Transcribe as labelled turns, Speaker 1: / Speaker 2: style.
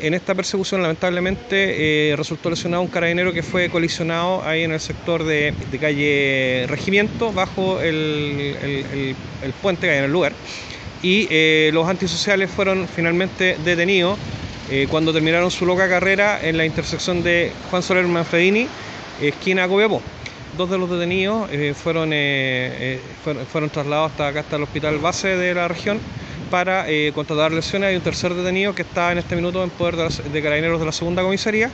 Speaker 1: En esta persecución lamentablemente eh, resultó lesionado un carabinero que fue colisionado ahí en el sector de, calle Regimiento bajo el, puente que hay en el lugar y eh, los antisociales fueron finalmente detenidos eh, cuando terminaron su loca carrera en la intersección de Juan Soler Manfredini, esquina Copiapó. Dos de los detenidos fueron, fueron, fueron trasladados hasta acá hasta el hospital base de la región para eh, contratar lesiones. Hay un tercer detenido que está en este minuto en poder de, de carabineros de la segunda comisaría